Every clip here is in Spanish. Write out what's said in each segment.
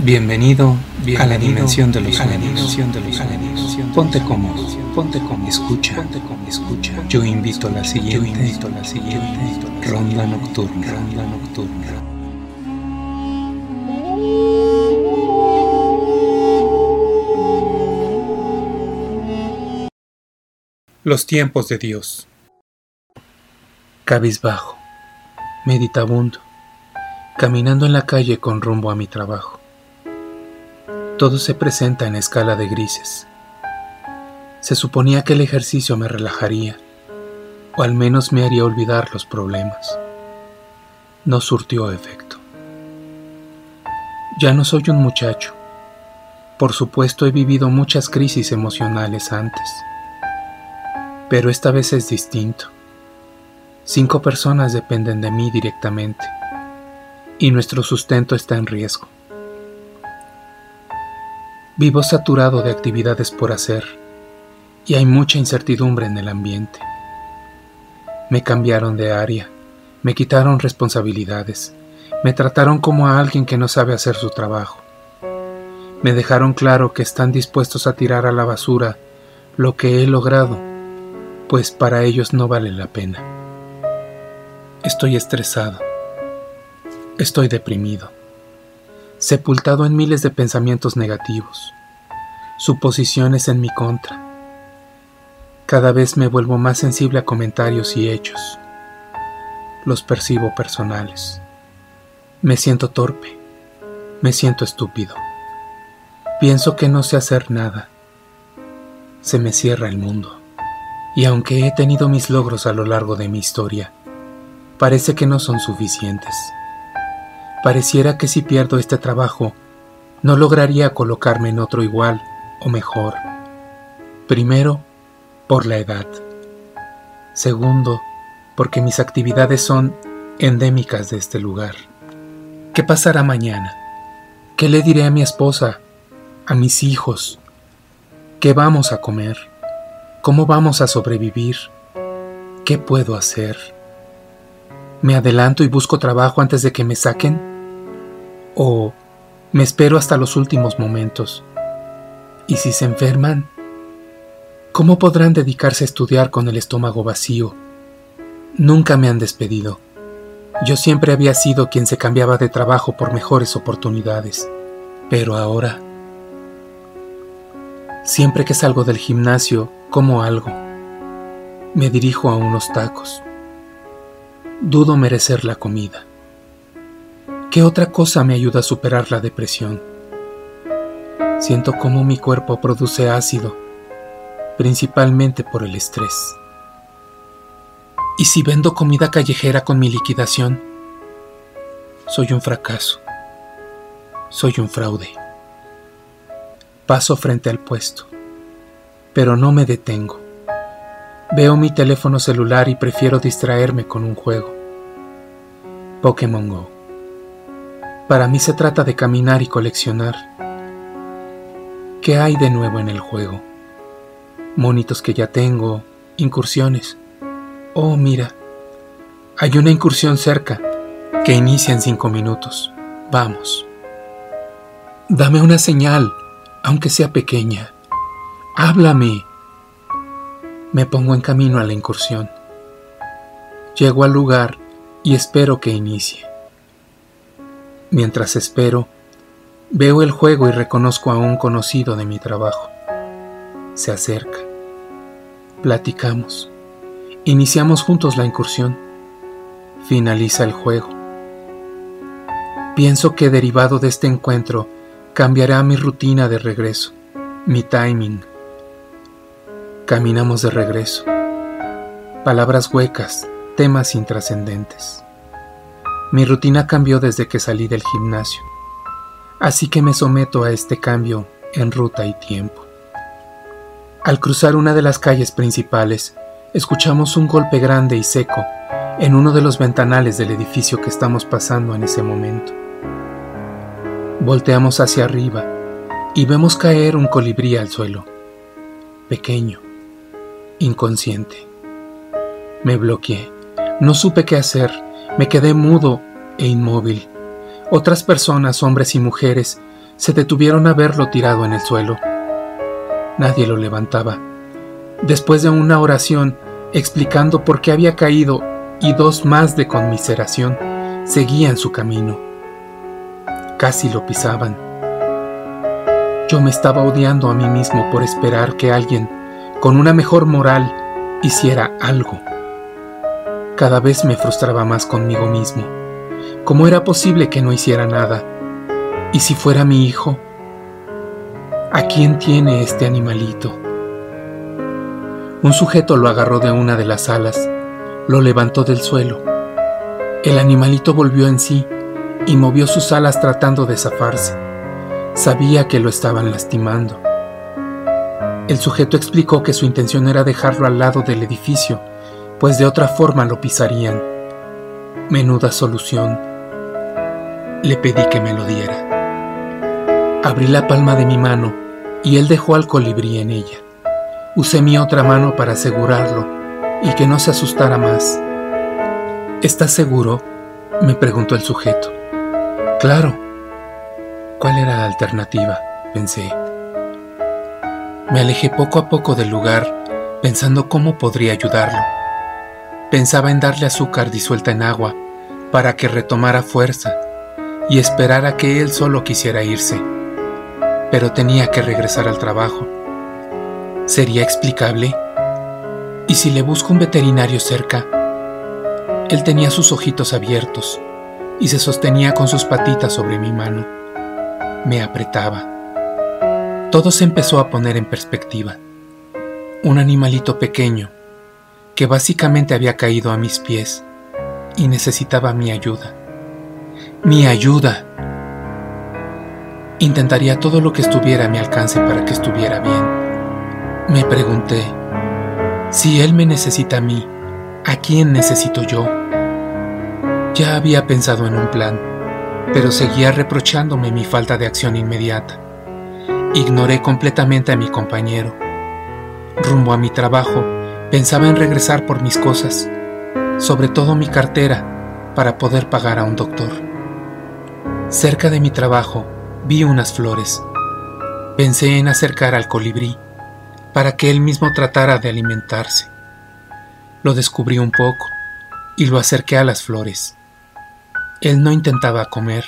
Bienvenido, a la dimensión de los sueños. Ponte cómodo, ponte cómodo, escucha, ponte cómodo, escucha. Yo invito a la siguiente, yo invito a la siguiente ronda nocturna, ronda nocturna. Los tiempos de Dios. Cabizbajo, meditabundo, caminando en la calle con rumbo a mi trabajo todo se presenta en escala de grises. Se suponía que el ejercicio me relajaría, o al menos me haría olvidar los problemas. No surtió efecto. Ya no soy un muchacho. Por supuesto he vivido muchas crisis emocionales antes. Pero esta vez es distinto. Cinco personas dependen de mí directamente y nuestro sustento está en riesgo. Vivo saturado de actividades por hacer y hay mucha incertidumbre en el ambiente. Me cambiaron de área, me quitaron responsabilidades, me trataron como a alguien que no sabe hacer su trabajo. Me dejaron claro que están dispuestos a tirar a la basura lo que he logrado, pues para ellos no vale la pena. Estoy estresado. Estoy deprimido sepultado en miles de pensamientos negativos, suposiciones en mi contra. Cada vez me vuelvo más sensible a comentarios y hechos. Los percibo personales. Me siento torpe. Me siento estúpido. Pienso que no sé hacer nada. Se me cierra el mundo. Y aunque he tenido mis logros a lo largo de mi historia, parece que no son suficientes. Pareciera que si pierdo este trabajo, no lograría colocarme en otro igual o mejor. Primero, por la edad. Segundo, porque mis actividades son endémicas de este lugar. ¿Qué pasará mañana? ¿Qué le diré a mi esposa, a mis hijos? ¿Qué vamos a comer? ¿Cómo vamos a sobrevivir? ¿Qué puedo hacer? ¿Me adelanto y busco trabajo antes de que me saquen? ¿O me espero hasta los últimos momentos? ¿Y si se enferman? ¿Cómo podrán dedicarse a estudiar con el estómago vacío? Nunca me han despedido. Yo siempre había sido quien se cambiaba de trabajo por mejores oportunidades. Pero ahora... Siempre que salgo del gimnasio, como algo. Me dirijo a unos tacos. Dudo merecer la comida. ¿Qué otra cosa me ayuda a superar la depresión? Siento cómo mi cuerpo produce ácido, principalmente por el estrés. ¿Y si vendo comida callejera con mi liquidación? Soy un fracaso. Soy un fraude. Paso frente al puesto, pero no me detengo. Veo mi teléfono celular y prefiero distraerme con un juego. Pokémon Go. Para mí se trata de caminar y coleccionar. ¿Qué hay de nuevo en el juego? Monitos que ya tengo, incursiones. Oh, mira, hay una incursión cerca que inicia en cinco minutos. Vamos. Dame una señal, aunque sea pequeña. Háblame. Me pongo en camino a la incursión. Llego al lugar y espero que inicie. Mientras espero, veo el juego y reconozco a un conocido de mi trabajo. Se acerca. Platicamos. Iniciamos juntos la incursión. Finaliza el juego. Pienso que derivado de este encuentro cambiará mi rutina de regreso, mi timing, Caminamos de regreso. Palabras huecas, temas intrascendentes. Mi rutina cambió desde que salí del gimnasio, así que me someto a este cambio en ruta y tiempo. Al cruzar una de las calles principales, escuchamos un golpe grande y seco en uno de los ventanales del edificio que estamos pasando en ese momento. Volteamos hacia arriba y vemos caer un colibrí al suelo, pequeño, inconsciente. Me bloqueé, no supe qué hacer, me quedé mudo e inmóvil. Otras personas, hombres y mujeres, se detuvieron a verlo tirado en el suelo. Nadie lo levantaba. Después de una oración explicando por qué había caído y dos más de conmiseración, seguían su camino. Casi lo pisaban. Yo me estaba odiando a mí mismo por esperar que alguien con una mejor moral hiciera algo. Cada vez me frustraba más conmigo mismo. ¿Cómo era posible que no hiciera nada? ¿Y si fuera mi hijo? ¿A quién tiene este animalito? Un sujeto lo agarró de una de las alas, lo levantó del suelo. El animalito volvió en sí y movió sus alas tratando de zafarse. Sabía que lo estaban lastimando. El sujeto explicó que su intención era dejarlo al lado del edificio, pues de otra forma lo pisarían. Menuda solución. Le pedí que me lo diera. Abrí la palma de mi mano y él dejó al colibrí en ella. Usé mi otra mano para asegurarlo y que no se asustara más. ¿Estás seguro? me preguntó el sujeto. Claro. ¿Cuál era la alternativa? pensé. Me alejé poco a poco del lugar, pensando cómo podría ayudarlo. Pensaba en darle azúcar disuelta en agua para que retomara fuerza y esperar a que él solo quisiera irse. Pero tenía que regresar al trabajo. ¿Sería explicable? ¿Y si le busco un veterinario cerca? Él tenía sus ojitos abiertos y se sostenía con sus patitas sobre mi mano. Me apretaba. Todo se empezó a poner en perspectiva. Un animalito pequeño, que básicamente había caído a mis pies y necesitaba mi ayuda. Mi ayuda. Intentaría todo lo que estuviera a mi alcance para que estuviera bien. Me pregunté, si él me necesita a mí, ¿a quién necesito yo? Ya había pensado en un plan, pero seguía reprochándome mi falta de acción inmediata. Ignoré completamente a mi compañero. Rumbo a mi trabajo, pensaba en regresar por mis cosas, sobre todo mi cartera, para poder pagar a un doctor. Cerca de mi trabajo vi unas flores. Pensé en acercar al colibrí para que él mismo tratara de alimentarse. Lo descubrí un poco y lo acerqué a las flores. Él no intentaba comer.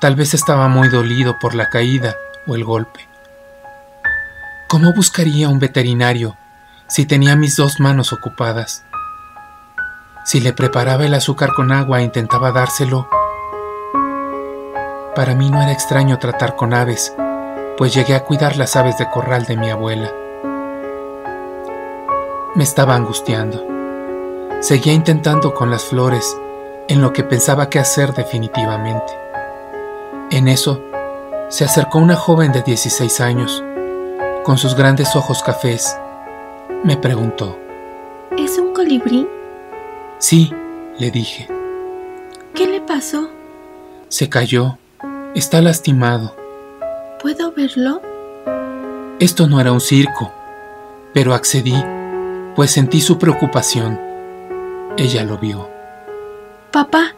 Tal vez estaba muy dolido por la caída o el golpe. ¿Cómo buscaría un veterinario si tenía mis dos manos ocupadas? Si le preparaba el azúcar con agua e intentaba dárselo. Para mí no era extraño tratar con aves, pues llegué a cuidar las aves de corral de mi abuela. Me estaba angustiando. Seguía intentando con las flores en lo que pensaba que hacer definitivamente. En eso se acercó una joven de 16 años, con sus grandes ojos cafés. Me preguntó, ¿Es un colibrí? Sí, le dije. ¿Qué le pasó? Se cayó. Está lastimado. ¿Puedo verlo? Esto no era un circo, pero accedí, pues sentí su preocupación. Ella lo vio. Papá,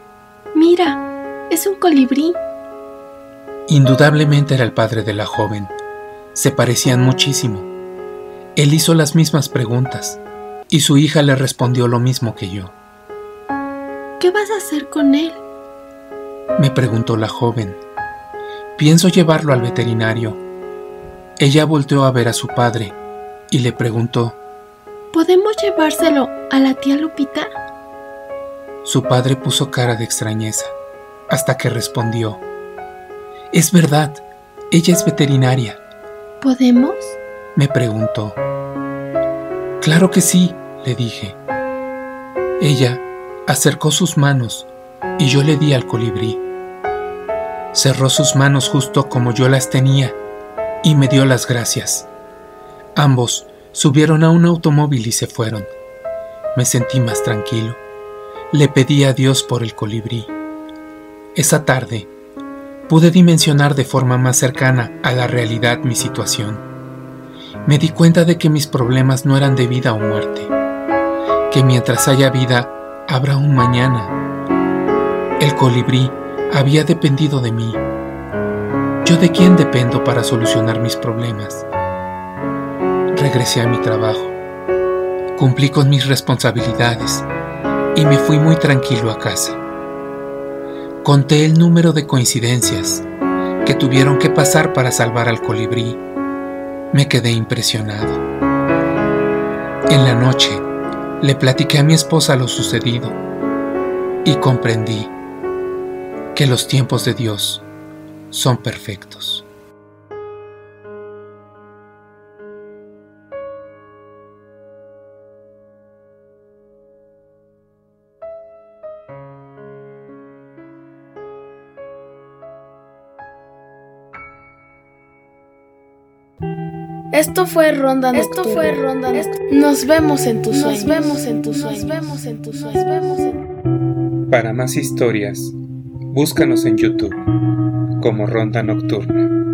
mira, es un colibrí. Indudablemente era el padre de la joven. Se parecían muchísimo. Él hizo las mismas preguntas y su hija le respondió lo mismo que yo. ¿Qué vas a hacer con él? Me preguntó la joven. Pienso llevarlo al veterinario. Ella volteó a ver a su padre y le preguntó, ¿Podemos llevárselo a la tía Lupita? Su padre puso cara de extrañeza, hasta que respondió, es verdad, ella es veterinaria. ¿Podemos? Me preguntó. Claro que sí, le dije. Ella acercó sus manos y yo le di al colibrí. Cerró sus manos justo como yo las tenía y me dio las gracias. Ambos subieron a un automóvil y se fueron. Me sentí más tranquilo. Le pedí a Dios por el colibrí. Esa tarde pude dimensionar de forma más cercana a la realidad mi situación. Me di cuenta de que mis problemas no eran de vida o muerte, que mientras haya vida, habrá un mañana. El colibrí había dependido de mí. ¿Yo de quién dependo para solucionar mis problemas? Regresé a mi trabajo, cumplí con mis responsabilidades y me fui muy tranquilo a casa. Conté el número de coincidencias que tuvieron que pasar para salvar al colibrí. Me quedé impresionado. En la noche le platiqué a mi esposa lo sucedido y comprendí que los tiempos de Dios son perfectos. Esto fue Ronda Esto fue Ronda Nos vemos en tus sueños. Nos vemos en tus Nos sueños. vemos en tus sueños. Nos vemos en Para más historias, búscanos en YouTube como Ronda Nocturna.